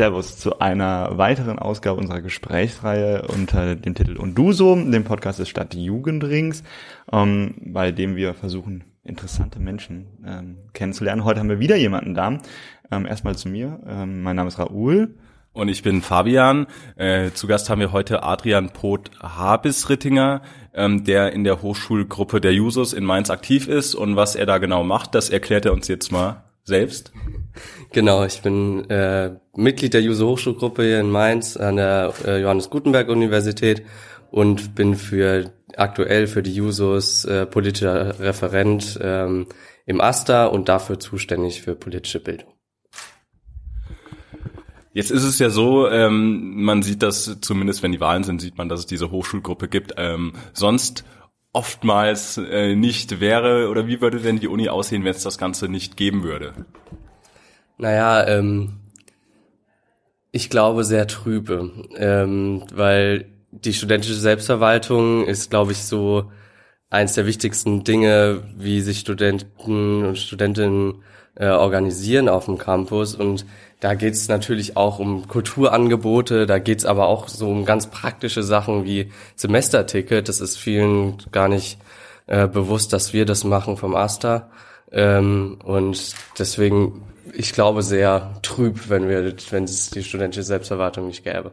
Servus zu einer weiteren Ausgabe unserer Gesprächsreihe unter dem Titel Und du so, dem Podcast des Stadt Jugendrings, ähm, bei dem wir versuchen, interessante Menschen ähm, kennenzulernen. Heute haben wir wieder jemanden da. Ähm, erstmal zu mir. Ähm, mein Name ist Raoul. Und ich bin Fabian. Äh, zu Gast haben wir heute Adrian Poth-Habis-Rittinger, ähm, der in der Hochschulgruppe der Jusos in Mainz aktiv ist. Und was er da genau macht, das erklärt er uns jetzt mal selbst. Genau, ich bin äh, Mitglied der Juso Hochschulgruppe hier in Mainz an der äh, Johannes Gutenberg Universität und bin für aktuell für die Jusos äh, politischer Referent ähm, im AStA und dafür zuständig für politische Bildung. Jetzt ist es ja so, ähm, man sieht das, zumindest wenn die Wahlen sind, sieht man, dass es diese Hochschulgruppe gibt. Ähm, sonst oftmals äh, nicht wäre, oder wie würde denn die Uni aussehen, wenn es das Ganze nicht geben würde? Naja, ähm, ich glaube sehr trübe, ähm, weil die studentische Selbstverwaltung ist, glaube ich, so eins der wichtigsten Dinge, wie sich Studenten und Studentinnen äh, organisieren auf dem Campus. Und da geht es natürlich auch um Kulturangebote, da geht es aber auch so um ganz praktische Sachen wie Semesterticket. Das ist vielen gar nicht äh, bewusst, dass wir das machen vom AStA. Ähm, und deswegen, ich glaube, sehr trüb, wenn wir, wenn es die studentische Selbsterwartung nicht gäbe.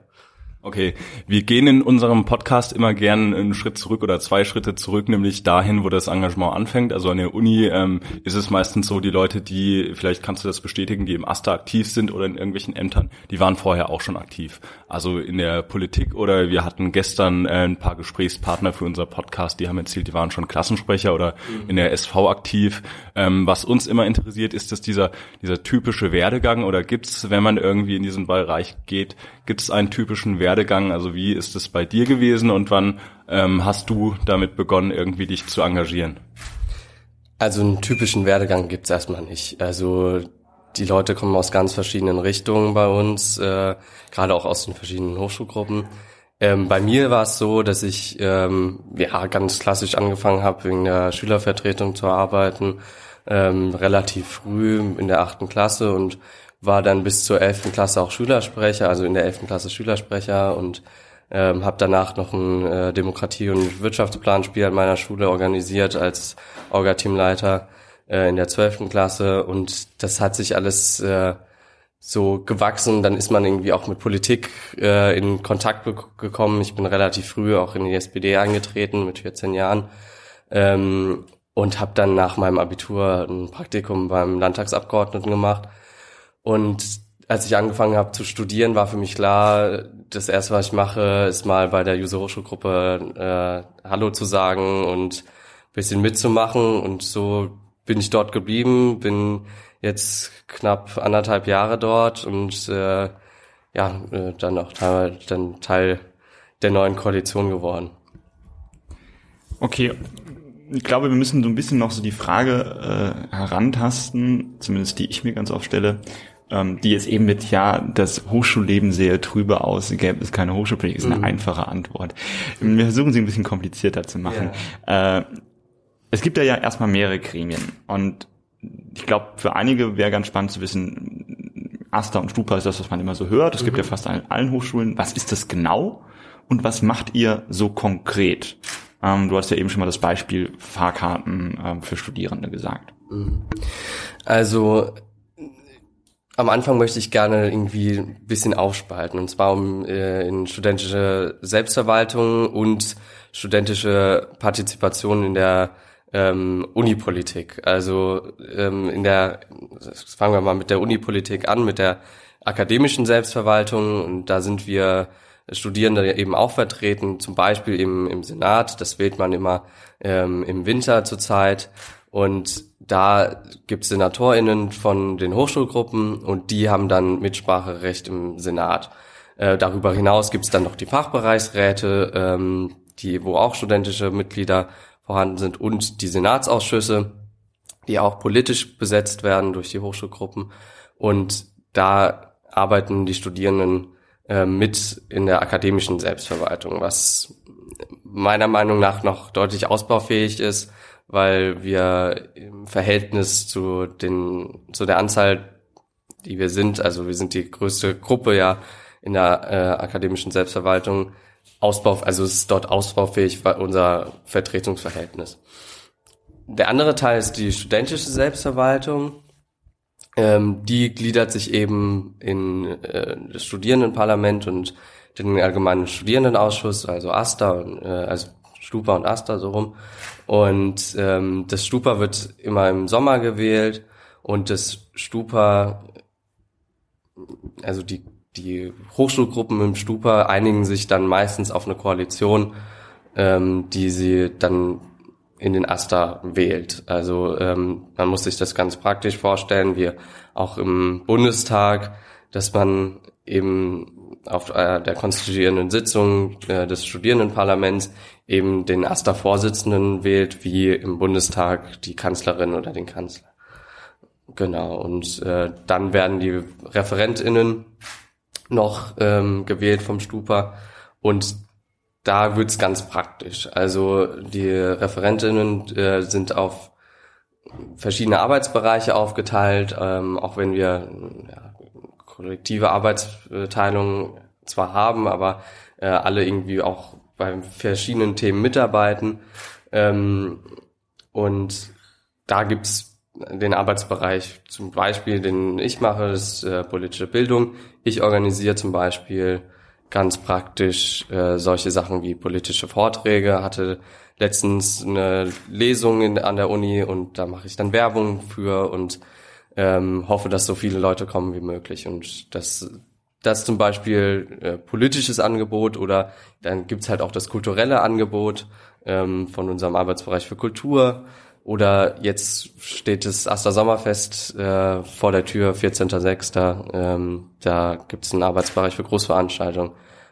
Okay, wir gehen in unserem Podcast immer gern einen Schritt zurück oder zwei Schritte zurück, nämlich dahin, wo das Engagement anfängt. Also an der Uni ähm, ist es meistens so, die Leute, die, vielleicht kannst du das bestätigen, die im AStA aktiv sind oder in irgendwelchen Ämtern, die waren vorher auch schon aktiv. Also in der Politik oder wir hatten gestern äh, ein paar Gesprächspartner für unser Podcast, die haben erzählt, die waren schon Klassensprecher oder mhm. in der SV aktiv. Ähm, was uns immer interessiert, ist dass dieser, dieser typische Werdegang oder gibt's, wenn man irgendwie in diesen Bereich geht, gibt's einen typischen Werdegang Werdegang? Also wie ist es bei dir gewesen und wann ähm, hast du damit begonnen, irgendwie dich zu engagieren? Also einen typischen Werdegang gibt's erstmal nicht. Also die Leute kommen aus ganz verschiedenen Richtungen bei uns, äh, gerade auch aus den verschiedenen Hochschulgruppen. Ähm, bei mir war es so, dass ich ähm, ja ganz klassisch angefangen habe, wegen der Schülervertretung zu arbeiten, ähm, relativ früh in der achten Klasse und war dann bis zur elften Klasse auch Schülersprecher, also in der elften Klasse Schülersprecher und ähm, habe danach noch ein äh, Demokratie- und Wirtschaftsplanspiel an meiner Schule organisiert als Orga-Teamleiter äh, in der zwölften Klasse und das hat sich alles äh, so gewachsen. Dann ist man irgendwie auch mit Politik äh, in Kontakt gekommen. Ich bin relativ früh auch in die SPD eingetreten mit 14 Jahren ähm, und habe dann nach meinem Abitur ein Praktikum beim Landtagsabgeordneten gemacht und als ich angefangen habe zu studieren, war für mich klar, das erste, was ich mache, ist mal bei der User Hochschulgruppe äh, Hallo zu sagen und bisschen mitzumachen. Und so bin ich dort geblieben, bin jetzt knapp anderthalb Jahre dort und äh, ja, äh, dann auch Teil, dann Teil der neuen Koalition geworden. Okay, ich glaube, wir müssen so ein bisschen noch so die Frage äh, herantasten, zumindest die ich mir ganz oft stelle, ähm, die jetzt eben mit, ja, das Hochschulleben sehe trübe aus, gäbe es keine Hochschulpolitik, ist eine mhm. einfache Antwort. Wir versuchen sie ein bisschen komplizierter zu machen. Ja. Äh, es gibt ja, ja erstmal mehrere Gremien und ich glaube, für einige wäre ganz spannend zu wissen, Asta und Stupa ist das, was man immer so hört. Es mhm. gibt ja mhm. fast an allen Hochschulen. Was ist das genau? Und was macht ihr so konkret? Ähm, du hast ja eben schon mal das Beispiel Fahrkarten ähm, für Studierende gesagt. Mhm. Also am Anfang möchte ich gerne irgendwie ein bisschen aufspalten, und zwar um äh, in studentische Selbstverwaltung und studentische Partizipation in der ähm, Unipolitik. Also ähm, in der, fangen wir mal mit der Unipolitik an, mit der akademischen Selbstverwaltung. Und da sind wir Studierende eben auch vertreten, zum Beispiel im, im Senat. Das wählt man immer ähm, im Winter zurzeit. Und da gibt es SenatorInnen von den Hochschulgruppen und die haben dann Mitspracherecht im Senat. Äh, darüber hinaus gibt es dann noch die Fachbereichsräte, ähm, die, wo auch studentische Mitglieder vorhanden sind und die Senatsausschüsse, die auch politisch besetzt werden durch die Hochschulgruppen. Und da arbeiten die Studierenden äh, mit in der akademischen Selbstverwaltung, was meiner Meinung nach noch deutlich ausbaufähig ist weil wir im Verhältnis zu den zu der Anzahl die wir sind, also wir sind die größte Gruppe ja in der äh, akademischen Selbstverwaltung, Ausbau, also es ist dort ausbaufähig unser Vertretungsverhältnis. Der andere Teil ist die studentische Selbstverwaltung. Ähm, die gliedert sich eben in äh, das Studierendenparlament und den allgemeinen Studierendenausschuss, also AStA, äh, also Stupa und AStA so rum. Und ähm, das Stupa wird immer im Sommer gewählt und das Stupa, also die die Hochschulgruppen im Stupa einigen sich dann meistens auf eine Koalition, ähm, die sie dann in den Asta wählt. Also ähm, man muss sich das ganz praktisch vorstellen, wie auch im Bundestag, dass man eben auf äh, der konstituierenden Sitzung äh, des Studierendenparlaments eben den Asta-Vorsitzenden wählt, wie im Bundestag die Kanzlerin oder den Kanzler. Genau, und äh, dann werden die ReferentInnen noch ähm, gewählt vom Stupa und da wird's ganz praktisch. Also die Referentinnen äh, sind auf verschiedene Arbeitsbereiche aufgeteilt, ähm, auch wenn wir ja, kollektive Arbeitsteilung zwar haben, aber äh, alle irgendwie auch bei verschiedenen Themen mitarbeiten. Ähm, und da gibt's den Arbeitsbereich zum Beispiel, den ich mache, das ist äh, politische Bildung. Ich organisiere zum Beispiel ganz praktisch äh, solche Sachen wie politische Vorträge, hatte letztens eine Lesung in, an der Uni und da mache ich dann Werbung für und ähm, hoffe, dass so viele Leute kommen wie möglich. Und das, das zum Beispiel äh, politisches Angebot oder dann gibt's halt auch das kulturelle Angebot ähm, von unserem Arbeitsbereich für Kultur oder jetzt steht das Aster Sommerfest äh, vor der Tür, 14.06. Ähm, da gibt es einen Arbeitsbereich für Großveranstaltungen.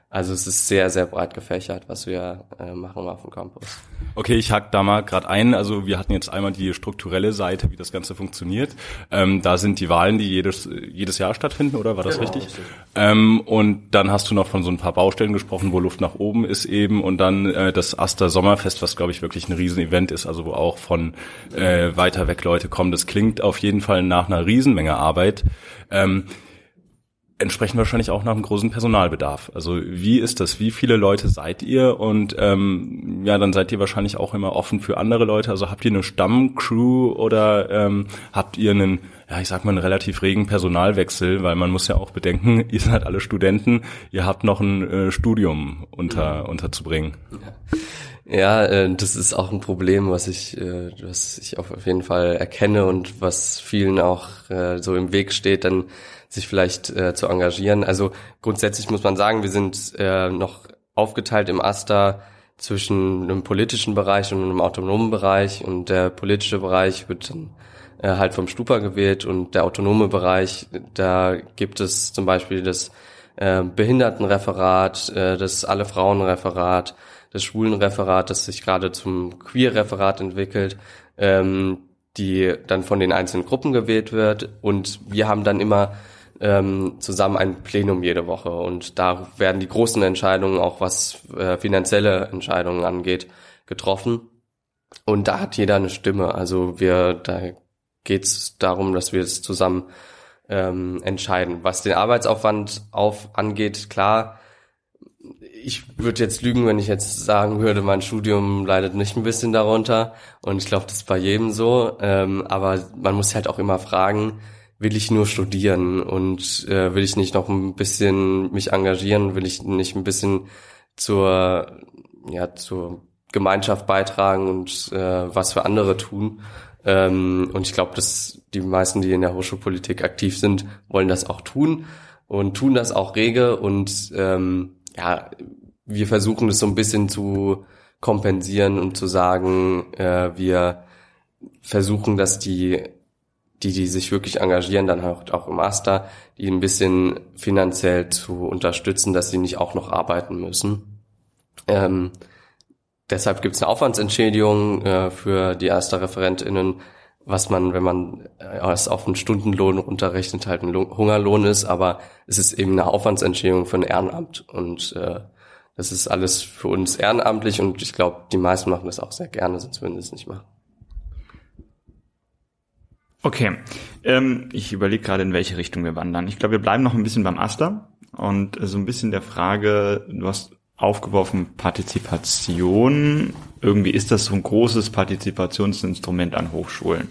Also es ist sehr, sehr breit gefächert, was wir äh, machen auf dem Campus. Okay, ich hack da mal gerade ein. Also wir hatten jetzt einmal die strukturelle Seite, wie das Ganze funktioniert. Ähm, da sind die Wahlen, die jedes, jedes Jahr stattfinden, oder war das genau, richtig? richtig. Ähm, und dann hast du noch von so ein paar Baustellen gesprochen, wo Luft nach oben ist eben. Und dann äh, das Aster Sommerfest, was glaube ich wirklich ein Riesenevent ist, also wo auch von äh, weiter weg Leute kommen. Das klingt auf jeden Fall nach einer Riesenmenge Arbeit. Ähm, entsprechen wahrscheinlich auch nach einem großen Personalbedarf. Also wie ist das? Wie viele Leute seid ihr? Und ähm, ja, dann seid ihr wahrscheinlich auch immer offen für andere Leute. Also habt ihr eine Stammcrew oder ähm, habt ihr einen, ja, ich sag mal, einen relativ regen Personalwechsel, weil man muss ja auch bedenken, ihr seid alle Studenten, ihr habt noch ein äh, Studium unter, mhm. unterzubringen. Ja, äh, das ist auch ein Problem, was ich, äh, was ich auf jeden Fall erkenne und was vielen auch äh, so im Weg steht, dann sich vielleicht äh, zu engagieren. Also grundsätzlich muss man sagen, wir sind äh, noch aufgeteilt im AStA zwischen einem politischen Bereich und einem autonomen Bereich und der politische Bereich wird dann äh, halt vom Stupa gewählt und der autonome Bereich, da gibt es zum Beispiel das äh, Behindertenreferat, äh, das Alle Frauenreferat, das Schwulenreferat, das sich gerade zum Queer-Referat entwickelt, ähm, die dann von den einzelnen Gruppen gewählt wird und wir haben dann immer ähm, zusammen ein Plenum jede Woche und da werden die großen Entscheidungen, auch was äh, finanzielle Entscheidungen angeht, getroffen. Und da hat jeder eine Stimme. Also wir, da geht es darum, dass wir es zusammen ähm, entscheiden. Was den Arbeitsaufwand auf angeht, klar, ich würde jetzt lügen, wenn ich jetzt sagen würde, mein Studium leidet nicht ein bisschen darunter. Und ich glaube, das ist bei jedem so. Ähm, aber man muss halt auch immer fragen, will ich nur studieren und äh, will ich nicht noch ein bisschen mich engagieren, will ich nicht ein bisschen zur ja zur Gemeinschaft beitragen und äh, was für andere tun. Ähm, und ich glaube, dass die meisten, die in der Hochschulpolitik aktiv sind, wollen das auch tun und tun das auch rege und ähm, ja, wir versuchen das so ein bisschen zu kompensieren und zu sagen, äh, wir versuchen, dass die die, die sich wirklich engagieren, dann halt auch im Master, die ein bisschen finanziell zu unterstützen, dass sie nicht auch noch arbeiten müssen. Ähm, deshalb gibt es eine Aufwandsentschädigung äh, für die erste ReferentInnen, was man, wenn man äh, es auf einen Stundenlohn runterrechnet, halt ein Hungerlohn ist, aber es ist eben eine Aufwandsentschädigung für ein Ehrenamt und äh, das ist alles für uns ehrenamtlich und ich glaube, die meisten machen das auch sehr gerne, sonst würden sie es nicht machen. Okay, ähm, ich überlege gerade, in welche Richtung wir wandern. Ich glaube, wir bleiben noch ein bisschen beim Aster und so ein bisschen der Frage, du hast aufgeworfen Partizipation. Irgendwie ist das so ein großes Partizipationsinstrument an Hochschulen,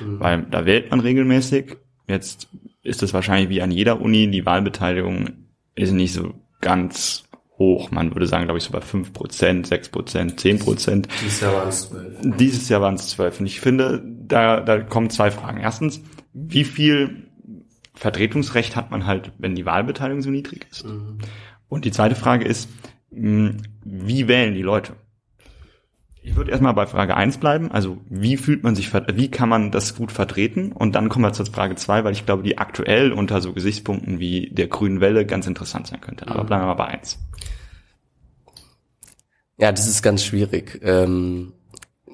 mhm. weil da wählt man regelmäßig. Jetzt ist es wahrscheinlich wie an jeder Uni, die Wahlbeteiligung ist nicht so ganz hoch. Man würde sagen, glaube ich, so bei 5%, 6%, 10%. Dieses Jahr waren es 12. Dieses Jahr waren es 12. Und ich finde, da, da kommen zwei Fragen. Erstens, wie viel Vertretungsrecht hat man halt, wenn die Wahlbeteiligung so niedrig ist? Mhm. Und die zweite Frage ist, hm, wie wählen die Leute? Ich würde erstmal bei Frage eins bleiben. Also wie fühlt man sich, wie kann man das gut vertreten? Und dann kommen wir zur Frage zwei, weil ich glaube, die aktuell unter so Gesichtspunkten wie der grünen Welle ganz interessant sein könnte. Aber mhm. bleiben wir mal bei eins. Ja, das ist ganz schwierig. Ähm,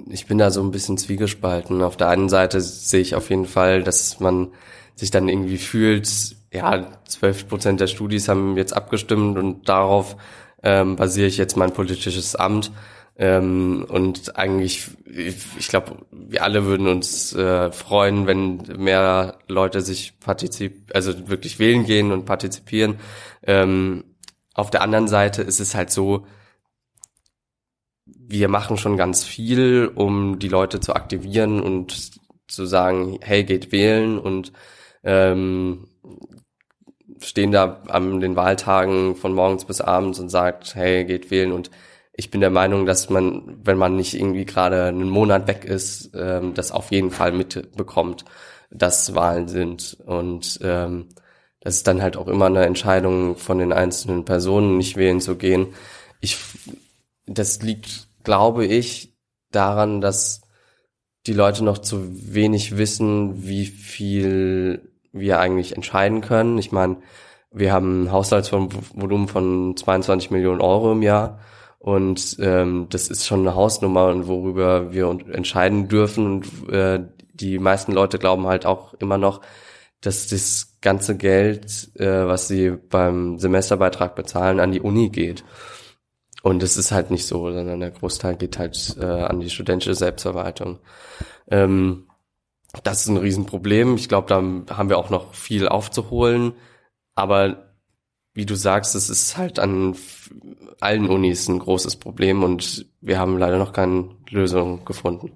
ich bin da so ein bisschen zwiegespalten. Auf der einen Seite sehe ich auf jeden Fall, dass man sich dann irgendwie fühlt, ja, zwölf Prozent der Studis haben jetzt abgestimmt und darauf ähm, basiere ich jetzt mein politisches Amt. Ähm, und eigentlich, ich, ich glaube, wir alle würden uns äh, freuen, wenn mehr Leute sich partizip, also wirklich wählen gehen und partizipieren. Ähm, auf der anderen Seite ist es halt so, wir machen schon ganz viel, um die Leute zu aktivieren und zu sagen, hey, geht wählen und ähm, stehen da an den Wahltagen von morgens bis abends und sagt, hey, geht wählen. Und ich bin der Meinung, dass man, wenn man nicht irgendwie gerade einen Monat weg ist, ähm, das auf jeden Fall mitbekommt, dass Wahlen sind. Und ähm, das ist dann halt auch immer eine Entscheidung von den einzelnen Personen, nicht wählen zu gehen. Ich, das liegt, glaube ich, daran, dass die Leute noch zu wenig wissen, wie viel wir eigentlich entscheiden können. Ich meine, wir haben ein Haushaltsvolumen von 22 Millionen Euro im Jahr und ähm, das ist schon eine Hausnummer, worüber wir entscheiden dürfen. Und äh, die meisten Leute glauben halt auch immer noch, dass das ganze Geld, äh, was sie beim Semesterbeitrag bezahlen, an die Uni geht. Und es ist halt nicht so, sondern der Großteil geht halt äh, an die studentische Selbstverwaltung. Ähm, das ist ein Riesenproblem. Ich glaube, da haben wir auch noch viel aufzuholen. Aber wie du sagst, es ist halt an allen Unis ein großes Problem und wir haben leider noch keine Lösung gefunden.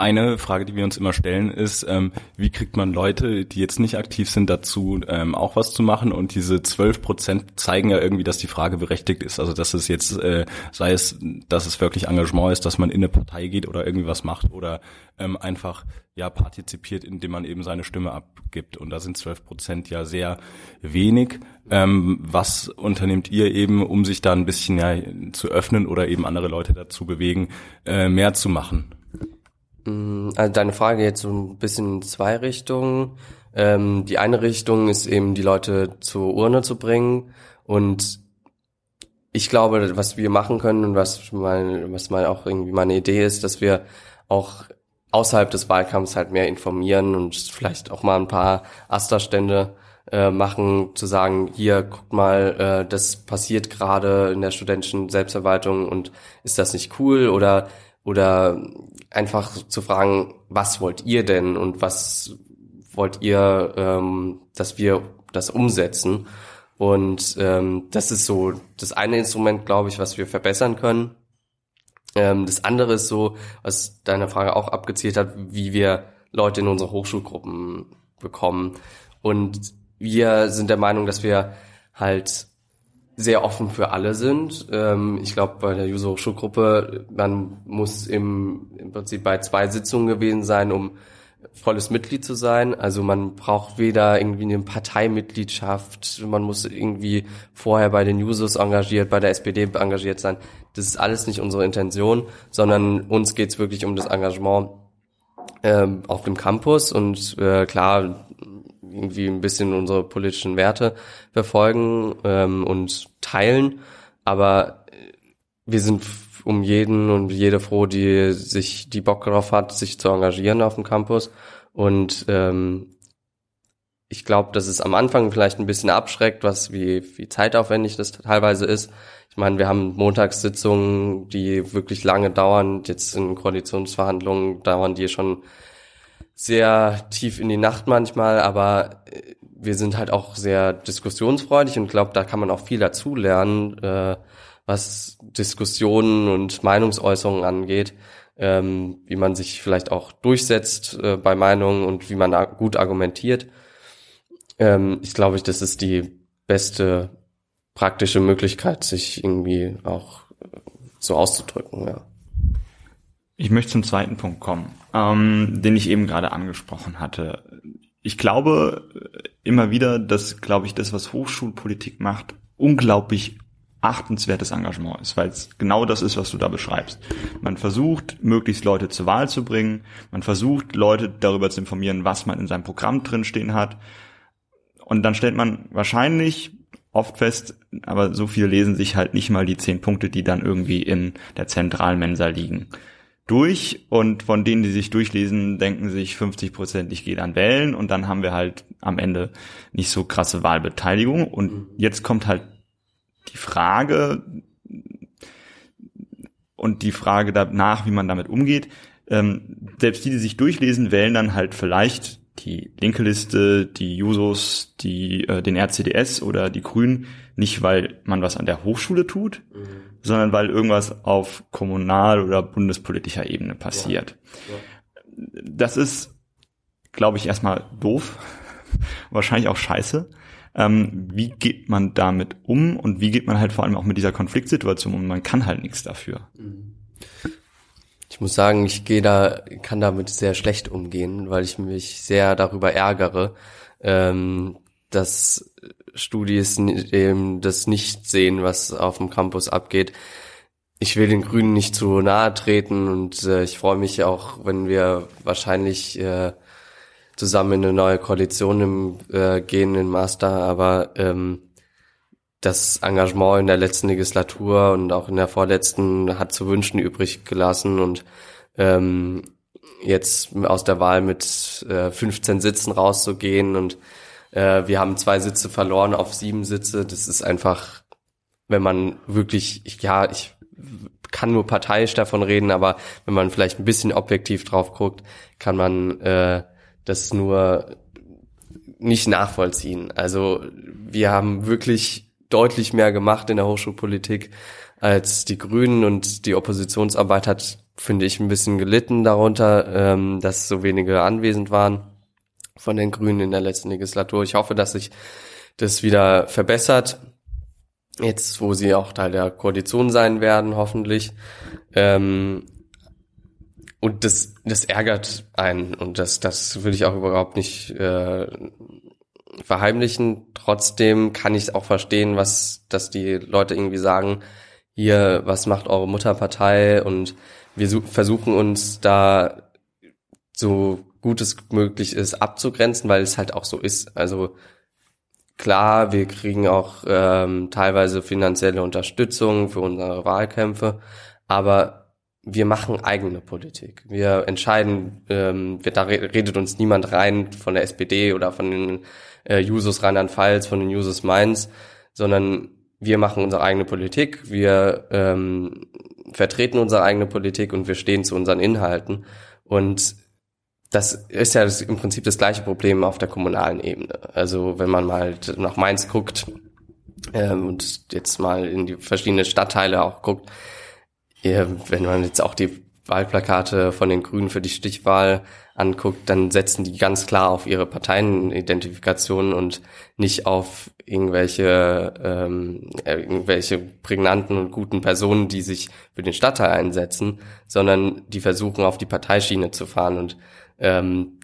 Eine Frage, die wir uns immer stellen, ist, ähm, wie kriegt man Leute, die jetzt nicht aktiv sind, dazu, ähm, auch was zu machen? Und diese zwölf Prozent zeigen ja irgendwie, dass die Frage berechtigt ist. Also dass es jetzt, äh, sei es, dass es wirklich Engagement ist, dass man in eine Partei geht oder irgendwie was macht oder ähm, einfach ja partizipiert, indem man eben seine Stimme abgibt. Und da sind zwölf Prozent ja sehr wenig. Ähm, was unternehmt ihr eben, um sich da ein bisschen ja, zu öffnen oder eben andere Leute dazu bewegen, äh, mehr zu machen? Mm, also deine Frage jetzt so ein bisschen in zwei Richtungen. Ähm, die eine Richtung ist eben, die Leute zur Urne zu bringen. Und ich glaube, was wir machen können und was mal, was mal auch irgendwie meine Idee ist, dass wir auch außerhalb des Wahlkampfs halt mehr informieren und vielleicht auch mal ein paar Asterstände äh, machen, zu sagen, hier, guckt mal, äh, das passiert gerade in der studentischen Selbstverwaltung und ist das nicht cool oder oder einfach zu fragen, was wollt ihr denn und was wollt ihr, ähm, dass wir das umsetzen? Und ähm, das ist so das eine Instrument, glaube ich, was wir verbessern können. Ähm, das andere ist so, was deine Frage auch abgezielt hat, wie wir Leute in unsere Hochschulgruppen bekommen. Und wir sind der Meinung, dass wir halt sehr offen für alle sind. Ähm, ich glaube, bei der User Hochschulgruppe, man muss im, im Prinzip bei zwei Sitzungen gewesen sein, um volles Mitglied zu sein. Also man braucht weder irgendwie eine Parteimitgliedschaft, man muss irgendwie vorher bei den Users engagiert, bei der SPD engagiert sein. Das ist alles nicht unsere Intention, sondern uns geht's wirklich um das Engagement ähm, auf dem Campus und äh, klar, irgendwie ein bisschen unsere politischen Werte verfolgen ähm, und teilen. Aber wir sind um jeden und jede froh, die sich, die Bock darauf hat, sich zu engagieren auf dem Campus. Und ähm, ich glaube, dass es am Anfang vielleicht ein bisschen abschreckt, was wie, wie zeitaufwendig das teilweise ist. Ich meine, wir haben Montagssitzungen, die wirklich lange dauern. Jetzt in Koalitionsverhandlungen dauern die schon sehr tief in die Nacht manchmal, aber äh, wir sind halt auch sehr diskussionsfreudig und glaube, da kann man auch viel dazu lernen, äh, was Diskussionen und Meinungsäußerungen angeht, ähm, wie man sich vielleicht auch durchsetzt äh, bei Meinungen und wie man gut argumentiert. Ähm, ich glaube, das ist die beste praktische Möglichkeit, sich irgendwie auch so auszudrücken, ja. Ich möchte zum zweiten Punkt kommen, ähm, den ich eben gerade angesprochen hatte. Ich glaube immer wieder, dass, glaube ich, das, was Hochschulpolitik macht, unglaublich achtenswertes Engagement ist, weil es genau das ist, was du da beschreibst. Man versucht, möglichst Leute zur Wahl zu bringen, man versucht, Leute darüber zu informieren, was man in seinem Programm drinstehen hat. Und dann stellt man wahrscheinlich oft fest, aber so viele lesen sich halt nicht mal die zehn Punkte, die dann irgendwie in der zentralen Mensa liegen durch und von denen, die sich durchlesen, denken sich 50 Prozent, ich gehe dann wählen und dann haben wir halt am Ende nicht so krasse Wahlbeteiligung und mhm. jetzt kommt halt die Frage und die Frage danach, wie man damit umgeht. Ähm, selbst die, die sich durchlesen, wählen dann halt vielleicht die linke Liste, die Jusos, die äh, den RCDS oder die Grünen, nicht weil man was an der Hochschule tut, mhm. Sondern weil irgendwas auf kommunal- oder bundespolitischer Ebene passiert. Ja. Ja. Das ist, glaube ich, erstmal doof, wahrscheinlich auch scheiße. Ähm, wie geht man damit um und wie geht man halt vor allem auch mit dieser Konfliktsituation um? Man kann halt nichts dafür. Mhm. Ich muss sagen, ich gehe da, kann damit sehr schlecht umgehen, weil ich mich sehr darüber ärgere, ähm, dass Studis eben das nicht sehen, was auf dem Campus abgeht. Ich will den Grünen nicht zu nahe treten und äh, ich freue mich auch, wenn wir wahrscheinlich äh, zusammen in eine neue Koalition im, äh, gehen in Master, aber ähm, das Engagement in der letzten Legislatur und auch in der vorletzten hat zu wünschen übrig gelassen und ähm, jetzt aus der Wahl mit äh, 15 Sitzen rauszugehen und äh, wir haben zwei Sitze verloren auf sieben Sitze. Das ist einfach, wenn man wirklich, ja, ich kann nur parteiisch davon reden, aber wenn man vielleicht ein bisschen objektiv drauf guckt, kann man äh, das nur nicht nachvollziehen. Also wir haben wirklich deutlich mehr gemacht in der Hochschulpolitik als die Grünen und die Oppositionsarbeit hat, finde ich, ein bisschen gelitten darunter, ähm, dass so wenige anwesend waren von den Grünen in der letzten Legislatur. Ich hoffe, dass sich das wieder verbessert. Jetzt, wo sie auch Teil der Koalition sein werden, hoffentlich. Ähm, und das, das ärgert einen und das, das will ich auch überhaupt nicht äh, verheimlichen. Trotzdem kann ich auch verstehen, was, dass die Leute irgendwie sagen, hier, was macht eure Mutterpartei? Und wir versuchen uns da so gut es möglich ist abzugrenzen, weil es halt auch so ist. Also klar, wir kriegen auch ähm, teilweise finanzielle Unterstützung für unsere Wahlkämpfe, aber wir machen eigene Politik. Wir entscheiden, ähm, wir, da redet uns niemand rein von der SPD oder von den äh, Jusos Rheinland-Pfalz, von den Jusos Mainz, sondern wir machen unsere eigene Politik, wir ähm, vertreten unsere eigene Politik und wir stehen zu unseren Inhalten. Und das ist ja das, im Prinzip das gleiche Problem auf der kommunalen Ebene. Also wenn man mal nach Mainz guckt ähm, und jetzt mal in die verschiedenen Stadtteile auch guckt, äh, wenn man jetzt auch die Wahlplakate von den Grünen für die Stichwahl anguckt, dann setzen die ganz klar auf ihre Parteienidentifikation und nicht auf irgendwelche ähm, äh, irgendwelche prägnanten und guten Personen, die sich für den Stadtteil einsetzen, sondern die versuchen auf die Parteischiene zu fahren und ähm,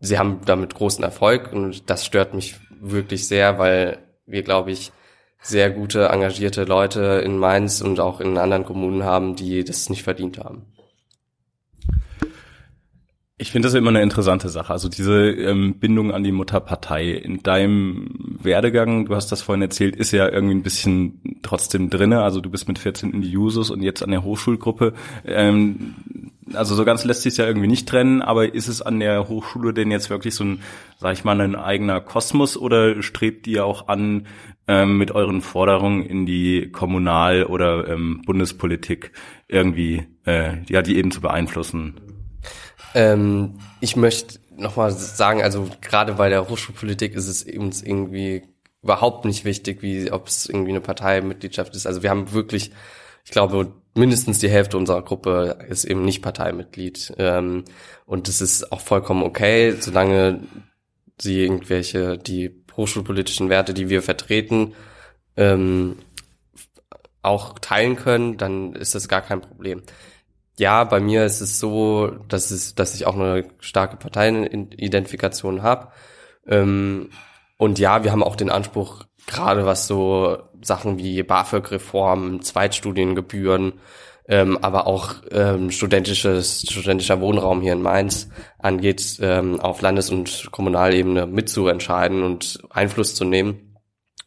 sie haben damit großen Erfolg und das stört mich wirklich sehr, weil wir, glaube ich, sehr gute, engagierte Leute in Mainz und auch in anderen Kommunen haben, die das nicht verdient haben. Ich finde das immer eine interessante Sache. Also diese ähm, Bindung an die Mutterpartei in deinem Werdegang, du hast das vorhin erzählt, ist ja irgendwie ein bisschen trotzdem drinne. Also du bist mit 14 in die Jusos und jetzt an der Hochschulgruppe. Ähm, also so ganz lässt sich ja irgendwie nicht trennen, aber ist es an der Hochschule denn jetzt wirklich so ein, sag ich mal, ein eigener Kosmos oder strebt ihr auch an, ähm, mit euren Forderungen in die Kommunal- oder ähm, Bundespolitik irgendwie, äh, ja, die eben zu beeinflussen? Ähm, ich möchte nochmal sagen, also gerade bei der Hochschulpolitik ist es uns irgendwie überhaupt nicht wichtig, wie ob es irgendwie eine Parteimitgliedschaft ist. Also wir haben wirklich, ich glaube, mindestens die Hälfte unserer Gruppe ist eben nicht Parteimitglied. Ähm, und das ist auch vollkommen okay, solange sie irgendwelche, die hochschulpolitischen Werte, die wir vertreten, ähm, auch teilen können, dann ist das gar kein Problem. Ja, bei mir ist es so, dass es, dass ich auch eine starke Parteienidentifikation habe. Ähm, und ja, wir haben auch den Anspruch, gerade was so Sachen wie BAföG-Reform, Zweitstudiengebühren, ähm, aber auch ähm, studentisches, studentischer Wohnraum hier in Mainz angeht, ähm, auf Landes- und Kommunalebene mitzuentscheiden und Einfluss zu nehmen.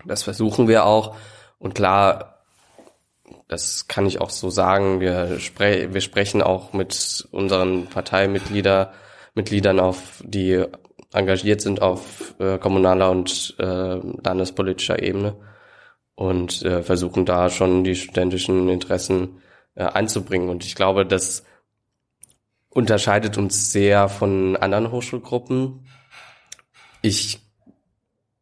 Das versuchen wir auch. Und klar, das kann ich auch so sagen. Wir, spre wir sprechen auch mit unseren Parteimitglieder, Mitgliedern auf, die engagiert sind auf äh, kommunaler und äh, landespolitischer Ebene und äh, versuchen da schon die studentischen Interessen äh, einzubringen. Und ich glaube, das unterscheidet uns sehr von anderen Hochschulgruppen. Ich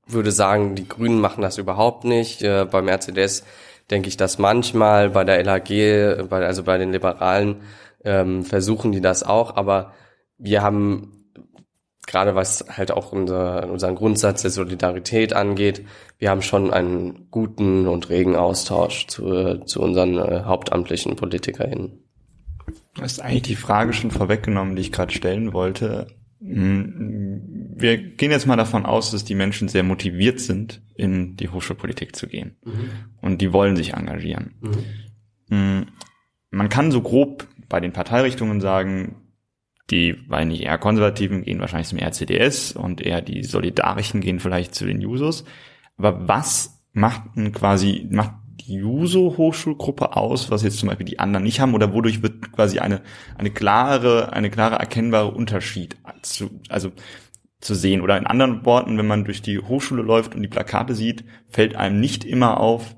würde sagen, die Grünen machen das überhaupt nicht. Äh, beim RCDS denke ich, dass manchmal bei der LAG, bei, also bei den Liberalen, ähm, versuchen die das auch, aber wir haben gerade was halt auch unser, unseren Grundsatz der Solidarität angeht, wir haben schon einen guten und regen Austausch zu, zu unseren äh, hauptamtlichen PolitikerInnen. Du hast eigentlich die Frage schon vorweggenommen, die ich gerade stellen wollte. Hm, wir gehen jetzt mal davon aus, dass die Menschen sehr motiviert sind, in die Hochschulpolitik zu gehen. Mhm. Und die wollen sich engagieren. Mhm. Hm, man kann so grob bei den Parteirichtungen sagen, die, weil nicht eher Konservativen gehen wahrscheinlich zum RCDS und eher die Solidarischen gehen vielleicht zu den Jusos. Aber was macht denn quasi, macht die Juso-Hochschulgruppe aus, was jetzt zum Beispiel die anderen nicht haben, oder wodurch wird quasi eine, eine klare, eine klare erkennbare Unterschied zu, also zu sehen? Oder in anderen Worten, wenn man durch die Hochschule läuft und die Plakate sieht, fällt einem nicht immer auf,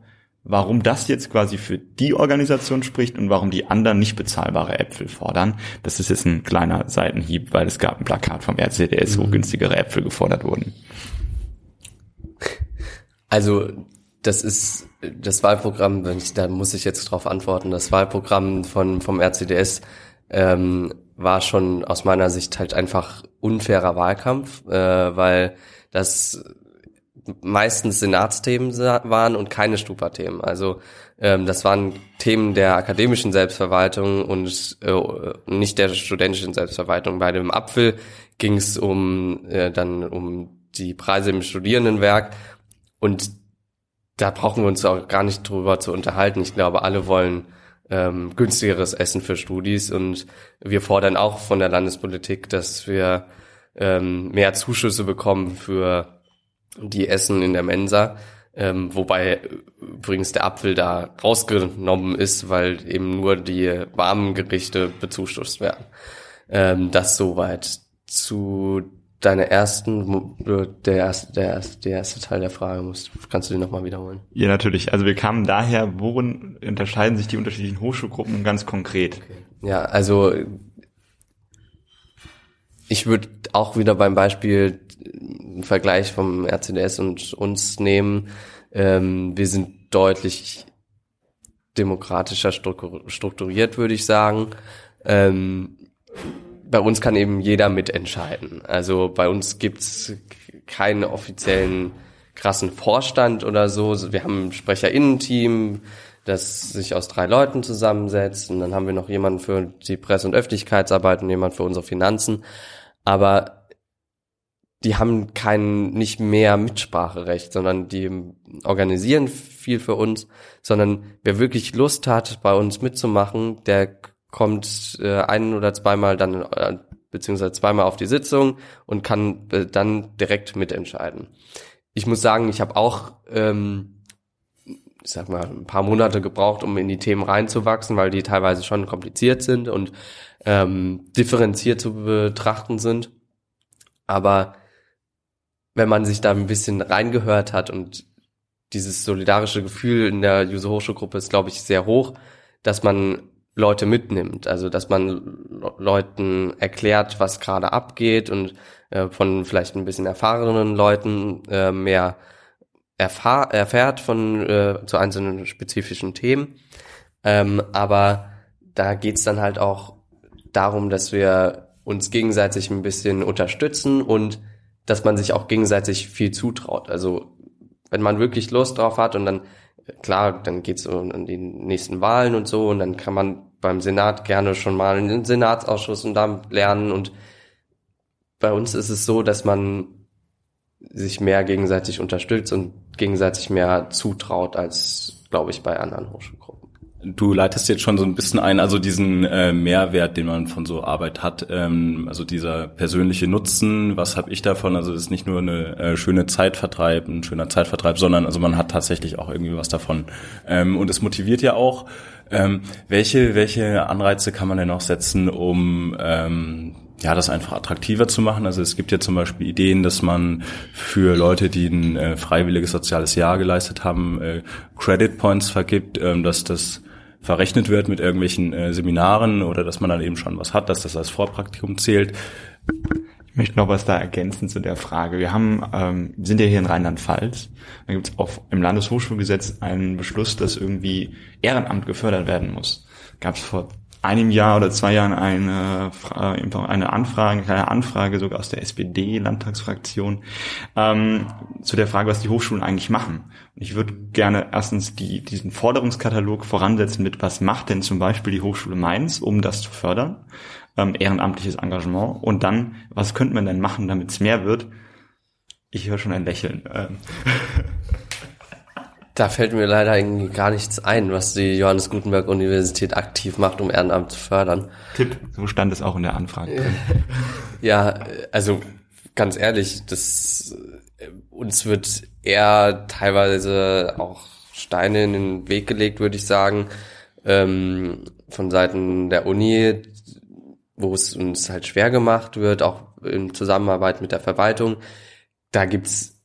warum das jetzt quasi für die Organisation spricht und warum die anderen nicht bezahlbare Äpfel fordern. Das ist jetzt ein kleiner Seitenhieb, weil es gab ein Plakat vom RCDS, wo mhm. günstigere Äpfel gefordert wurden. Also das ist das Wahlprogramm, wenn ich, da muss ich jetzt drauf antworten. Das Wahlprogramm von vom RCDS ähm, war schon aus meiner Sicht halt einfach unfairer Wahlkampf, äh, weil das meistens Senatsthemen waren und keine Stupa-Themen. Also ähm, das waren Themen der akademischen Selbstverwaltung und äh, nicht der studentischen Selbstverwaltung. Bei dem Apfel ging es um äh, dann um die Preise im Studierendenwerk und da brauchen wir uns auch gar nicht drüber zu unterhalten. Ich glaube, alle wollen ähm, günstigeres Essen für Studis und wir fordern auch von der Landespolitik, dass wir ähm, mehr Zuschüsse bekommen für die essen in der Mensa. Ähm, wobei übrigens der Apfel da rausgenommen ist, weil eben nur die warmen Gerichte bezuschusst werden. Ähm, das soweit zu deiner ersten, der erste, der erste, der erste Teil der Frage muss, kannst du den nochmal wiederholen? Ja, natürlich. Also wir kamen daher, worin unterscheiden sich die unterschiedlichen Hochschulgruppen ganz konkret? Okay. Ja, also ich würde auch wieder beim Beispiel einen Vergleich vom RCDS und uns nehmen. Ähm, wir sind deutlich demokratischer strukturiert, würde ich sagen. Ähm, bei uns kann eben jeder mitentscheiden. Also bei uns gibt's keinen offiziellen krassen Vorstand oder so. Wir haben ein Sprecherinnenteam, das sich aus drei Leuten zusammensetzt. Und dann haben wir noch jemanden für die Presse- und Öffentlichkeitsarbeit und jemanden für unsere Finanzen aber die haben kein nicht mehr Mitspracherecht, sondern die organisieren viel für uns, sondern wer wirklich Lust hat, bei uns mitzumachen, der kommt äh, ein oder zweimal dann äh, beziehungsweise zweimal auf die Sitzung und kann äh, dann direkt mitentscheiden. Ich muss sagen, ich habe auch ähm, ich sag mal ein paar Monate gebraucht, um in die Themen reinzuwachsen, weil die teilweise schon kompliziert sind und ähm, differenziert zu betrachten sind. Aber wenn man sich da ein bisschen reingehört hat und dieses solidarische Gefühl in der User Hochschulgruppe ist, glaube ich, sehr hoch, dass man Leute mitnimmt. Also dass man Leuten erklärt, was gerade abgeht und äh, von vielleicht ein bisschen erfahrenen Leuten äh, mehr erfahr erfährt von äh, zu einzelnen spezifischen Themen. Ähm, aber da geht's dann halt auch darum, dass wir uns gegenseitig ein bisschen unterstützen und dass man sich auch gegenseitig viel zutraut. Also wenn man wirklich Lust drauf hat und dann, klar, dann geht's um die nächsten Wahlen und so und dann kann man beim Senat gerne schon mal in den Senatsausschuss und da lernen und bei uns ist es so, dass man sich mehr gegenseitig unterstützt und gegenseitig mehr zutraut als, glaube ich, bei anderen Hochschulgruppen. Du leitest jetzt schon so ein bisschen ein, also diesen äh, Mehrwert, den man von so Arbeit hat, ähm, also dieser persönliche Nutzen, was habe ich davon? Also es ist nicht nur eine äh, schöne Zeitvertreib, ein schöner Zeitvertreib, sondern also man hat tatsächlich auch irgendwie was davon. Ähm, und es motiviert ja auch. Ähm, welche, welche Anreize kann man denn noch setzen, um ähm, ja, das einfach attraktiver zu machen. Also es gibt ja zum Beispiel Ideen, dass man für Leute, die ein äh, freiwilliges soziales Jahr geleistet haben, äh, Credit Points vergibt, ähm, dass das verrechnet wird mit irgendwelchen äh, Seminaren oder dass man dann eben schon was hat, dass das als Vorpraktikum zählt. Ich möchte noch was da ergänzen zu der Frage. Wir haben, ähm, sind ja hier in Rheinland-Pfalz. Da gibt es auch im Landeshochschulgesetz einen Beschluss, dass irgendwie Ehrenamt gefördert werden muss. Gab es vor einem Jahr oder zwei Jahren eine, eine Anfrage, eine Anfrage sogar aus der SPD-Landtagsfraktion ähm, zu der Frage, was die Hochschulen eigentlich machen. Und ich würde gerne erstens die, diesen Forderungskatalog voransetzen mit, was macht denn zum Beispiel die Hochschule Mainz, um das zu fördern, ähm, ehrenamtliches Engagement. Und dann, was könnte man denn machen, damit es mehr wird? Ich höre schon ein Lächeln. Ähm. Da fällt mir leider irgendwie gar nichts ein, was die Johannes Gutenberg Universität aktiv macht, um Ehrenamt zu fördern. Tipp, so stand es auch in der Anfrage. Drin. ja, also ganz ehrlich, das uns wird eher teilweise auch Steine in den Weg gelegt, würde ich sagen, ähm, von Seiten der Uni, wo es uns halt schwer gemacht wird, auch in Zusammenarbeit mit der Verwaltung. Da gibt's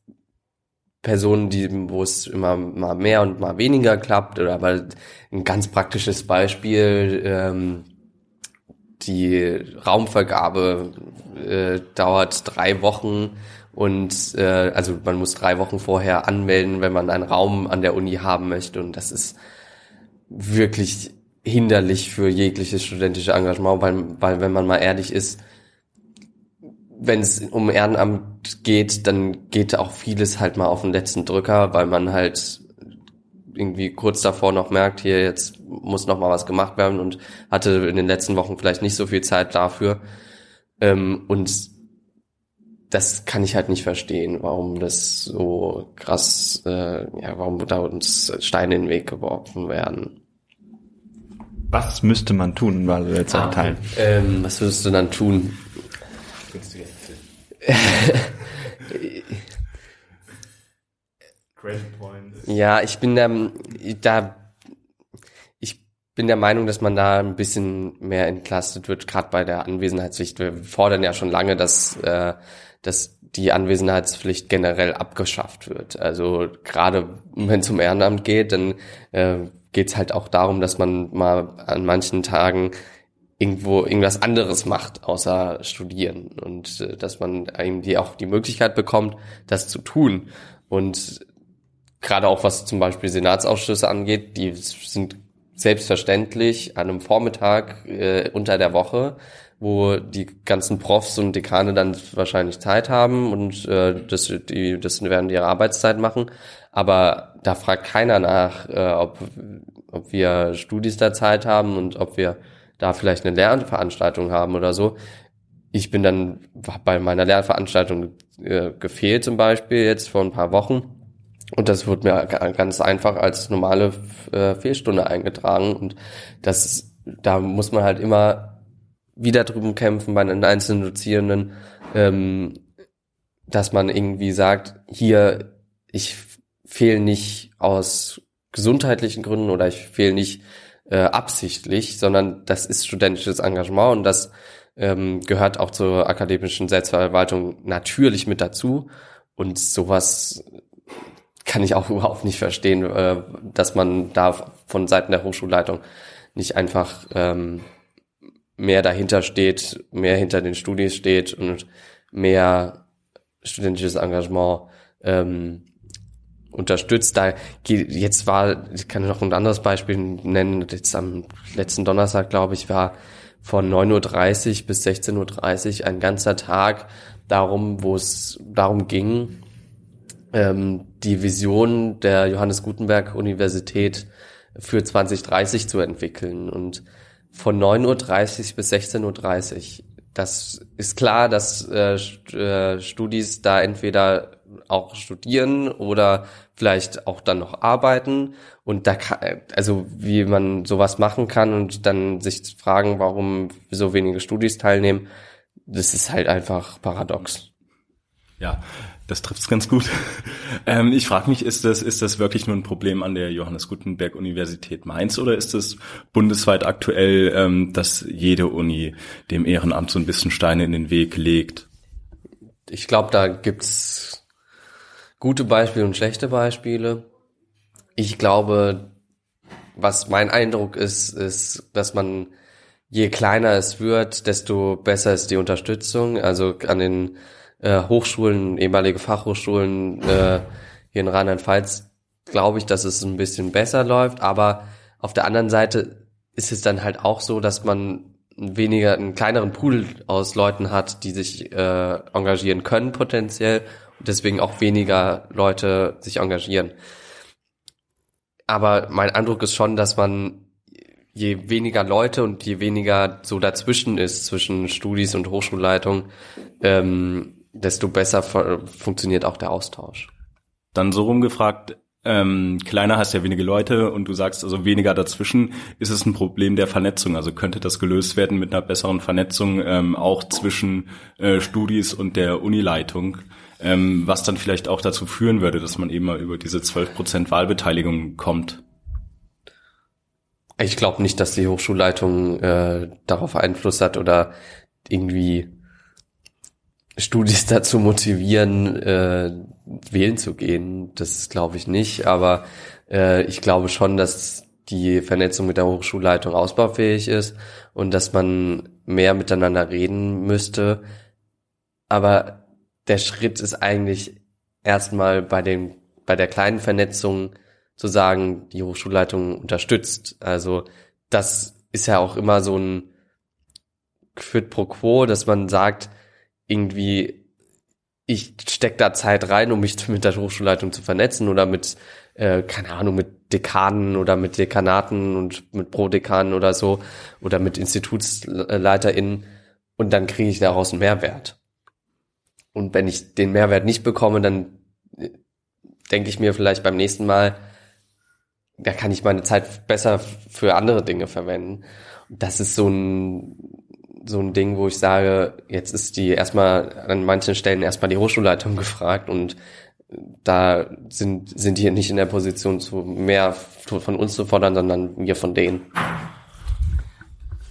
Personen, die, wo es immer mal mehr und mal weniger klappt, oder aber ein ganz praktisches Beispiel, ähm, die Raumvergabe äh, dauert drei Wochen und äh, also man muss drei Wochen vorher anmelden, wenn man einen Raum an der Uni haben möchte und das ist wirklich hinderlich für jegliches studentische Engagement, weil, weil wenn man mal ehrlich ist, wenn es um Ehrenamt geht, dann geht auch vieles halt mal auf den letzten Drücker, weil man halt irgendwie kurz davor noch merkt, hier jetzt muss noch mal was gemacht werden und hatte in den letzten Wochen vielleicht nicht so viel Zeit dafür. Ähm, und das kann ich halt nicht verstehen, warum das so krass, äh, ja, warum da uns Steine in den Weg geworfen werden. Was müsste man tun, weil wir jetzt ah, teilen? Ähm, was würdest du dann tun? Ja, ich bin da, da, ich bin der Meinung, dass man da ein bisschen mehr entlastet wird, gerade bei der Anwesenheitspflicht. Wir fordern ja schon lange, dass, äh, dass die Anwesenheitspflicht generell abgeschafft wird. Also gerade wenn es um Ehrenamt geht, dann äh, geht es halt auch darum, dass man mal an manchen Tagen irgendwo irgendwas anderes macht, außer studieren. Und äh, dass man irgendwie auch die Möglichkeit bekommt, das zu tun. Und gerade auch was zum Beispiel Senatsausschüsse angeht, die sind selbstverständlich an einem Vormittag äh, unter der Woche, wo die ganzen Profs und Dekane dann wahrscheinlich Zeit haben und äh, das, die, das werden ihre Arbeitszeit machen. Aber da fragt keiner nach, äh, ob, ob wir Studis da Zeit haben und ob wir da vielleicht eine Lernveranstaltung haben oder so. Ich bin dann bei meiner Lernveranstaltung äh, gefehlt zum Beispiel jetzt vor ein paar Wochen. Und das wird mir ganz einfach als normale äh, Fehlstunde eingetragen. Und das, da muss man halt immer wieder drüben kämpfen bei den einzelnen Dozierenden, ähm, dass man irgendwie sagt, hier, ich fehle nicht aus gesundheitlichen Gründen oder ich fehle nicht äh, absichtlich, sondern das ist studentisches Engagement und das ähm, gehört auch zur akademischen Selbstverwaltung natürlich mit dazu. Und sowas kann ich auch überhaupt nicht verstehen, äh, dass man da von Seiten der Hochschulleitung nicht einfach ähm, mehr dahinter steht, mehr hinter den Studis steht und mehr studentisches Engagement ähm, unterstützt. Da jetzt war, ich kann noch ein anderes Beispiel nennen, jetzt am letzten Donnerstag, glaube ich, war von 9.30 Uhr bis 16.30 Uhr ein ganzer Tag darum, wo es darum ging, ähm, die Vision der Johannes Gutenberg Universität für 2030 zu entwickeln. Und von 9.30 Uhr bis 16.30 Uhr, das ist klar, dass äh, äh, Studis da entweder auch studieren oder vielleicht auch dann noch arbeiten und da kann, also wie man sowas machen kann und dann sich fragen, warum so wenige Studis teilnehmen, das ist halt einfach paradox. Ja, das trifft's ganz gut. Ähm, ich frage mich, ist das, ist das wirklich nur ein Problem an der Johannes Gutenberg Universität Mainz oder ist es bundesweit aktuell, ähm, dass jede Uni dem Ehrenamt so ein bisschen Steine in den Weg legt? Ich glaube, da gibt's gute Beispiele und schlechte Beispiele. Ich glaube, was mein Eindruck ist, ist, dass man je kleiner es wird, desto besser ist die Unterstützung. Also an den äh, Hochschulen, ehemalige Fachhochschulen äh, hier in Rheinland-Pfalz glaube ich, dass es ein bisschen besser läuft, aber auf der anderen Seite ist es dann halt auch so, dass man weniger einen kleineren Pool aus Leuten hat, die sich äh, engagieren können potenziell deswegen auch weniger Leute sich engagieren. Aber mein Eindruck ist schon, dass man je weniger Leute und je weniger so dazwischen ist zwischen Studis und Hochschulleitung, ähm, desto besser funktioniert auch der Austausch. Dann so rumgefragt, ähm, kleiner hast ja wenige Leute und du sagst also weniger dazwischen, ist es ein Problem der Vernetzung? Also könnte das gelöst werden mit einer besseren Vernetzung ähm, auch zwischen äh, Studis und der Unileitung, ähm, was dann vielleicht auch dazu führen würde, dass man eben mal über diese 12% Wahlbeteiligung kommt? Ich glaube nicht, dass die Hochschulleitung äh, darauf Einfluss hat oder irgendwie Studis dazu motivieren, äh, wählen zu gehen. Das glaube ich nicht, aber äh, ich glaube schon, dass die Vernetzung mit der Hochschulleitung ausbaufähig ist und dass man mehr miteinander reden müsste. Aber der Schritt ist eigentlich erstmal bei den bei der kleinen Vernetzung zu sagen, die Hochschulleitung unterstützt. Also das ist ja auch immer so ein Quid pro quo, dass man sagt, irgendwie, ich steck da Zeit rein, um mich mit der Hochschulleitung zu vernetzen oder mit, äh, keine Ahnung, mit Dekanen oder mit Dekanaten und mit Prodekanen oder so oder mit InstitutsleiterInnen und dann kriege ich daraus einen Mehrwert. Und wenn ich den Mehrwert nicht bekomme, dann äh, denke ich mir vielleicht beim nächsten Mal, da kann ich meine Zeit besser für andere Dinge verwenden. Und das ist so ein, so ein Ding, wo ich sage, jetzt ist die erstmal an manchen Stellen erstmal die Hochschulleitung gefragt und da sind, sind die nicht in der Position zu mehr von uns zu fordern, sondern wir von denen.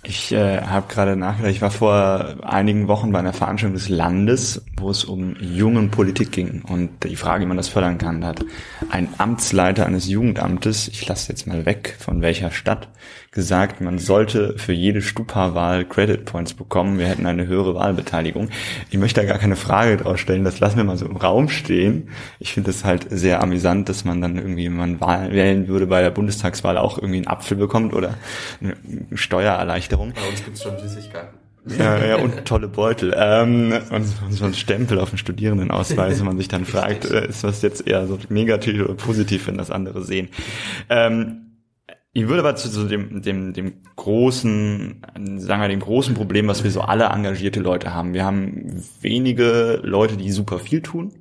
Ich äh, habe gerade nachgedacht, ich war vor einigen Wochen bei einer Veranstaltung des Landes, wo es um jungen Politik ging und die Frage, wie man das fördern kann. Hat ein Amtsleiter eines Jugendamtes, ich lasse jetzt mal weg, von welcher Stadt, gesagt, man sollte für jede Stupa-Wahl Credit Points bekommen. Wir hätten eine höhere Wahlbeteiligung. Ich möchte da gar keine Frage draus stellen. Das lassen wir mal so im Raum stehen. Ich finde es halt sehr amüsant, dass man dann irgendwie, wenn man Wahl wählen würde bei der Bundestagswahl auch irgendwie einen Apfel bekommt oder eine Steuererleichterung. Bei uns gibt's schon Süßigkeiten. Ja, ja, und tolle Beutel. Ähm, und so ein Stempel auf dem Studierendenausweis, wenn man sich dann fragt, äh, ist das jetzt eher so negativ oder positiv, wenn das andere sehen. Ähm, ich würde aber zu so dem, dem, dem großen, sagen wir, dem großen Problem, was wir so alle engagierte Leute haben. Wir haben wenige Leute, die super viel tun,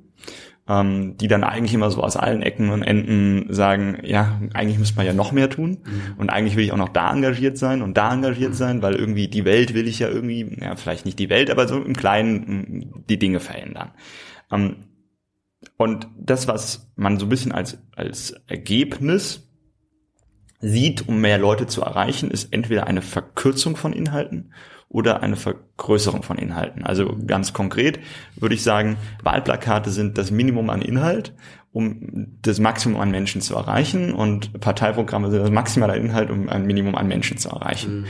ähm, die dann eigentlich immer so aus allen Ecken und Enden sagen, ja, eigentlich müsste man ja noch mehr tun mhm. und eigentlich will ich auch noch da engagiert sein und da engagiert mhm. sein, weil irgendwie die Welt will ich ja irgendwie, ja, vielleicht nicht die Welt, aber so im Kleinen die Dinge verändern. Ähm, und das, was man so ein bisschen als, als Ergebnis sieht, um mehr Leute zu erreichen, ist entweder eine Verkürzung von Inhalten oder eine Vergrößerung von Inhalten. Also ganz konkret würde ich sagen, Wahlplakate sind das Minimum an Inhalt, um das Maximum an Menschen zu erreichen und Parteiprogramme sind das maximale Inhalt, um ein Minimum an Menschen zu erreichen. Mhm.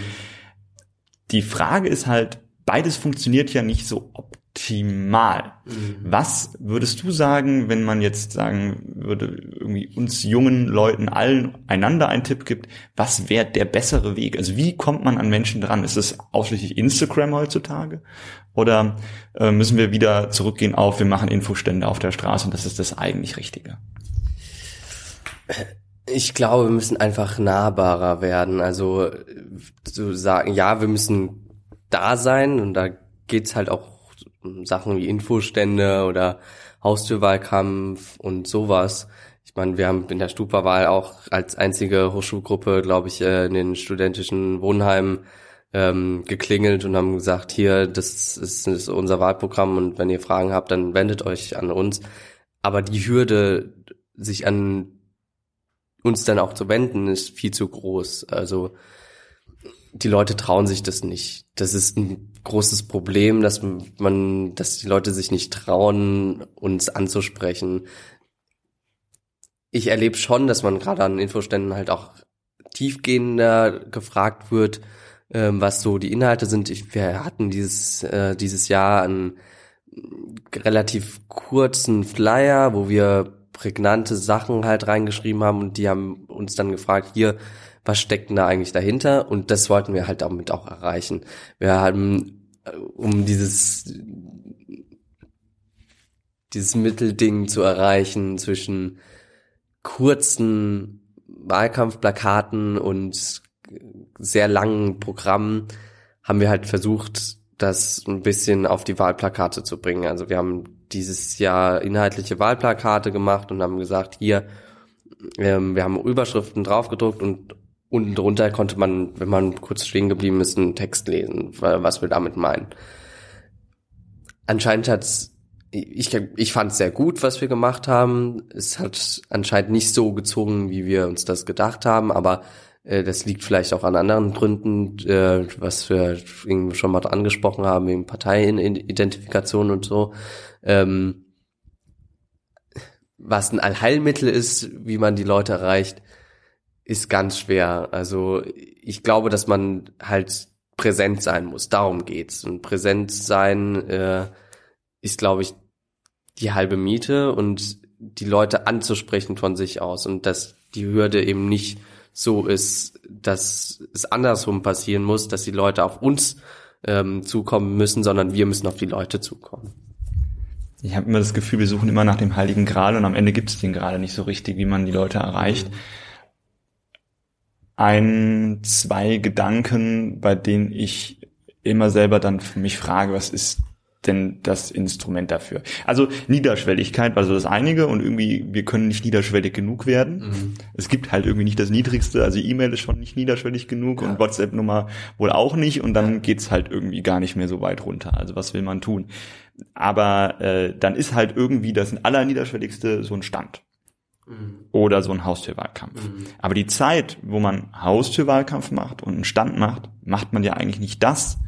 Die Frage ist halt, beides funktioniert ja nicht so optimal. Mhm. Was würdest du sagen, wenn man jetzt sagen würde, irgendwie uns jungen Leuten allen einander einen Tipp gibt, was wäre der bessere Weg? Also wie kommt man an Menschen dran? Ist es ausschließlich Instagram heutzutage? Oder äh, müssen wir wieder zurückgehen auf, wir machen Infostände auf der Straße und das ist das eigentlich Richtige? Ich glaube, wir müssen einfach nahbarer werden. Also zu sagen, ja, wir müssen da sein und da geht's halt auch Sachen wie Infostände oder Haustürwahlkampf und sowas. Ich meine, wir haben in der Stupa-Wahl auch als einzige Hochschulgruppe, glaube ich, äh, in den studentischen Wohnheimen ähm, geklingelt und haben gesagt, hier, das ist, das ist unser Wahlprogramm und wenn ihr Fragen habt, dann wendet euch an uns. Aber die Hürde, sich an uns dann auch zu wenden, ist viel zu groß. Also die Leute trauen sich das nicht. Das ist ein großes Problem, dass man, dass die Leute sich nicht trauen, uns anzusprechen. Ich erlebe schon, dass man gerade an Infoständen halt auch tiefgehender gefragt wird, ähm, was so die Inhalte sind. Ich, wir hatten dieses, äh, dieses Jahr einen relativ kurzen Flyer, wo wir prägnante Sachen halt reingeschrieben haben und die haben uns dann gefragt, hier, was steckt denn da eigentlich dahinter? Und das wollten wir halt damit auch erreichen. Wir haben, äh, um dieses, dieses Mittelding zu erreichen zwischen kurzen Wahlkampfplakaten und sehr langen Programmen, haben wir halt versucht, das ein bisschen auf die Wahlplakate zu bringen. Also wir haben dieses Jahr inhaltliche Wahlplakate gemacht und haben gesagt, hier, ähm, wir haben Überschriften draufgedruckt und unten drunter konnte man, wenn man kurz stehen geblieben ist, einen Text lesen, was wir damit meinen. Anscheinend hat's, ich, ich fand es sehr gut, was wir gemacht haben. Es hat anscheinend nicht so gezogen, wie wir uns das gedacht haben, aber äh, das liegt vielleicht auch an anderen Gründen, äh, was wir schon mal angesprochen haben, wegen Parteienidentifikation und so. Ähm, was ein Allheilmittel ist, wie man die Leute erreicht, ist ganz schwer. Also ich glaube, dass man halt präsent sein muss. Darum geht's. Und präsent sein äh, ist, glaube ich, die halbe Miete und die Leute anzusprechen von sich aus und dass die Hürde eben nicht so ist, dass es andersrum passieren muss, dass die Leute auf uns ähm, zukommen müssen, sondern wir müssen auf die Leute zukommen. Ich habe immer das Gefühl, wir suchen immer nach dem Heiligen Gral und am Ende gibt es den gerade nicht so richtig, wie man die Leute erreicht. Mhm ein, zwei Gedanken, bei denen ich immer selber dann für mich frage, was ist denn das Instrument dafür? Also Niederschwelligkeit war so das einige und irgendwie, wir können nicht niederschwellig genug werden. Mhm. Es gibt halt irgendwie nicht das Niedrigste, also E-Mail ist schon nicht niederschwellig genug ja. und WhatsApp-Nummer wohl auch nicht und dann geht's halt irgendwie gar nicht mehr so weit runter. Also was will man tun? Aber äh, dann ist halt irgendwie das allerniederschwelligste so ein Stand. Mhm. oder so ein Haustürwahlkampf. Mhm. Aber die Zeit, wo man Haustürwahlkampf macht und einen Stand macht, macht man ja eigentlich nicht das,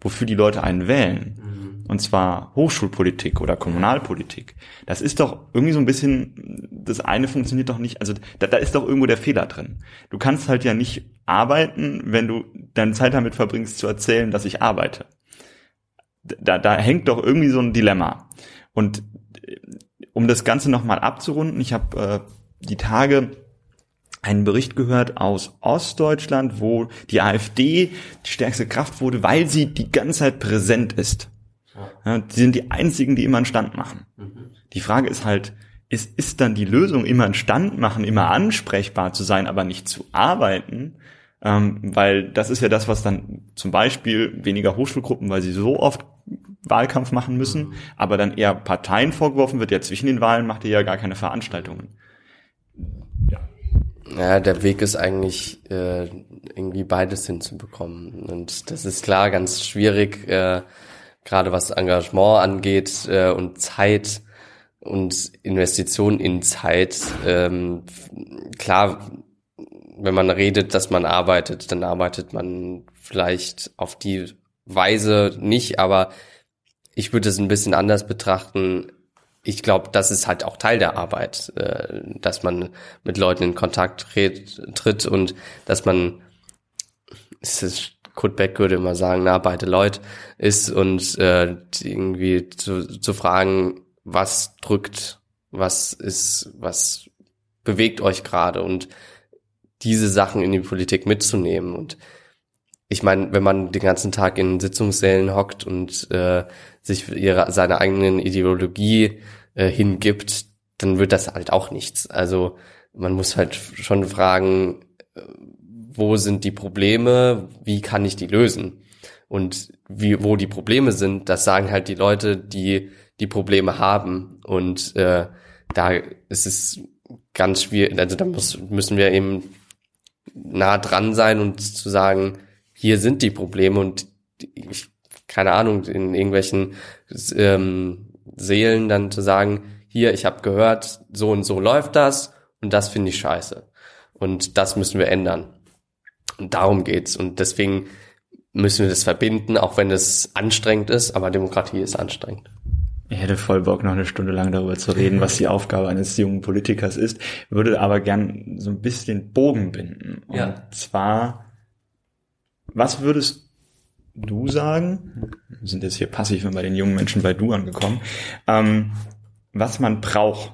wofür die Leute einen wählen. Mhm. Und zwar Hochschulpolitik oder Kommunalpolitik. Das ist doch irgendwie so ein bisschen, das eine funktioniert doch nicht, also da, da ist doch irgendwo der Fehler drin. Du kannst halt ja nicht arbeiten, wenn du deine Zeit damit verbringst zu erzählen, dass ich arbeite. Da, da hängt doch irgendwie so ein Dilemma. Und um das Ganze nochmal abzurunden, ich habe äh, die Tage einen Bericht gehört aus Ostdeutschland, wo die AfD die stärkste Kraft wurde, weil sie die ganze Zeit präsent ist. Ja, die sind die einzigen, die immer einen Stand machen. Mhm. Die Frage ist halt, ist, ist dann die Lösung, immer einen Stand machen, immer ansprechbar zu sein, aber nicht zu arbeiten? Ähm, weil das ist ja das, was dann zum Beispiel weniger Hochschulgruppen, weil sie so oft Wahlkampf machen müssen, mhm. aber dann eher Parteien vorgeworfen wird, ja zwischen den Wahlen macht ihr ja gar keine Veranstaltungen. Ja. Ja, der Weg ist eigentlich äh, irgendwie beides hinzubekommen. Und das ist klar ganz schwierig, äh, gerade was Engagement angeht äh, und Zeit und Investitionen in Zeit. Ähm, klar, wenn man redet, dass man arbeitet, dann arbeitet man vielleicht auf die Weise nicht, aber ich würde es ein bisschen anders betrachten. Ich glaube, das ist halt auch Teil der Arbeit, äh, dass man mit Leuten in Kontakt tritt und dass man, es ist, Kurt Beck würde immer sagen, na, beide Leute ist und äh, irgendwie zu, zu fragen, was drückt, was ist, was bewegt euch gerade und diese Sachen in die Politik mitzunehmen und ich meine, wenn man den ganzen Tag in Sitzungssälen hockt und äh, sich ihre, seine eigenen Ideologie äh, hingibt, dann wird das halt auch nichts. Also man muss halt schon fragen, äh, wo sind die Probleme, wie kann ich die lösen? Und wie, wo die Probleme sind, das sagen halt die Leute, die die Probleme haben. Und äh, da ist es ganz schwierig, also da muss, müssen wir eben nah dran sein und zu sagen, hier sind die Probleme und ich, keine Ahnung, in irgendwelchen ähm, Seelen dann zu sagen, hier, ich habe gehört, so und so läuft das und das finde ich scheiße. Und das müssen wir ändern. Und darum geht's. Und deswegen müssen wir das verbinden, auch wenn es anstrengend ist, aber Demokratie ist anstrengend. Ich hätte voll Bock, noch eine Stunde lang darüber zu reden, was die Aufgabe eines jungen Politikers ist, würde aber gern so ein bisschen Bogen binden. Und ja. zwar was würdest du sagen? Wir sind jetzt hier passiv bei den jungen Menschen bei du angekommen. Ähm, was man braucht,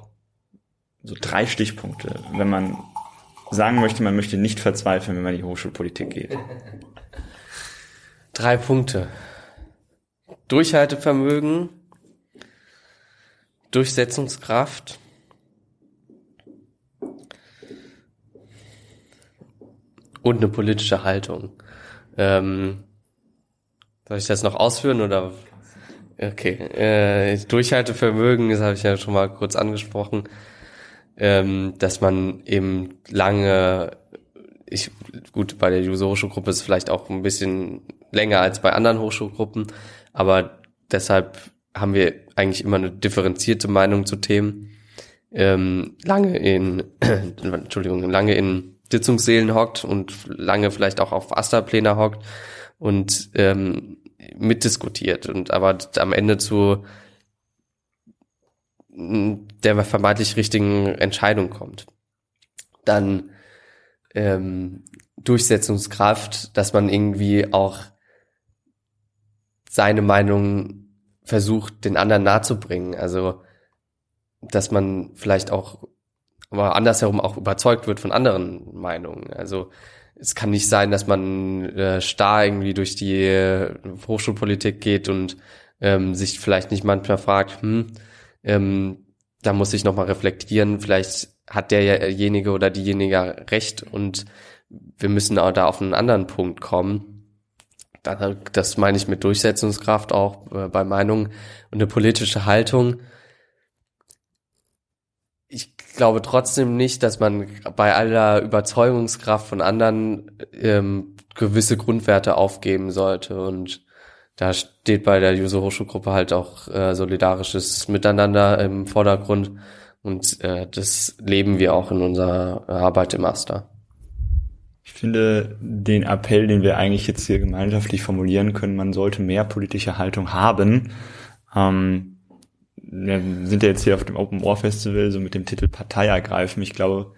so drei Stichpunkte, wenn man sagen möchte, man möchte nicht verzweifeln, wenn man in die Hochschulpolitik geht. Drei Punkte. Durchhaltevermögen, Durchsetzungskraft und eine politische Haltung. Ähm, soll ich das noch ausführen oder? Okay. Äh, Durchhaltevermögen, das habe ich ja schon mal kurz angesprochen, ähm, dass man eben lange, ich gut, bei der Juso Hochschulgruppe ist vielleicht auch ein bisschen länger als bei anderen Hochschulgruppen, aber deshalb haben wir eigentlich immer eine differenzierte Meinung zu Themen. Ähm, lange in, Entschuldigung, lange in Sitzungssälen hockt und lange vielleicht auch auf Asterpläne hockt und ähm, mitdiskutiert und aber am Ende zu der vermeintlich richtigen Entscheidung kommt. Dann ähm, Durchsetzungskraft, dass man irgendwie auch seine Meinung versucht, den anderen nahezubringen. Also, dass man vielleicht auch aber andersherum auch überzeugt wird von anderen Meinungen. Also es kann nicht sein, dass man äh, starr irgendwie durch die äh, Hochschulpolitik geht und ähm, sich vielleicht nicht manchmal fragt, hm, ähm, da muss ich nochmal reflektieren, vielleicht hat derjenige oder diejenige recht und wir müssen auch da auf einen anderen Punkt kommen. Das meine ich mit Durchsetzungskraft auch äh, bei Meinungen und eine politische Haltung ich glaube trotzdem nicht, dass man bei aller Überzeugungskraft von anderen ähm, gewisse Grundwerte aufgeben sollte. Und da steht bei der User Hochschulgruppe halt auch äh, solidarisches Miteinander im Vordergrund. Und äh, das leben wir auch in unserer Arbeit im Master. Ich finde den Appell, den wir eigentlich jetzt hier gemeinschaftlich formulieren können, man sollte mehr politische Haltung haben. Ähm, wir sind ja jetzt hier auf dem Open War Festival so mit dem Titel Partei ergreifen. Ich glaube,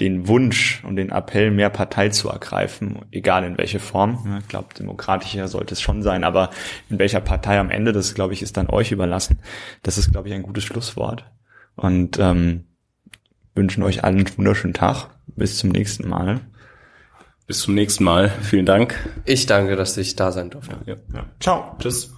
den Wunsch und den Appell, mehr Partei zu ergreifen, egal in welche Form. Ich glaube, demokratischer sollte es schon sein, aber in welcher Partei am Ende, das glaube ich, ist dann euch überlassen. Das ist, glaube ich, ein gutes Schlusswort. Und ähm, wünschen euch allen einen wunderschönen Tag. Bis zum nächsten Mal. Bis zum nächsten Mal. Vielen Dank. Ich danke, dass ich da sein durfte. Ja, ja. Ciao. Tschüss.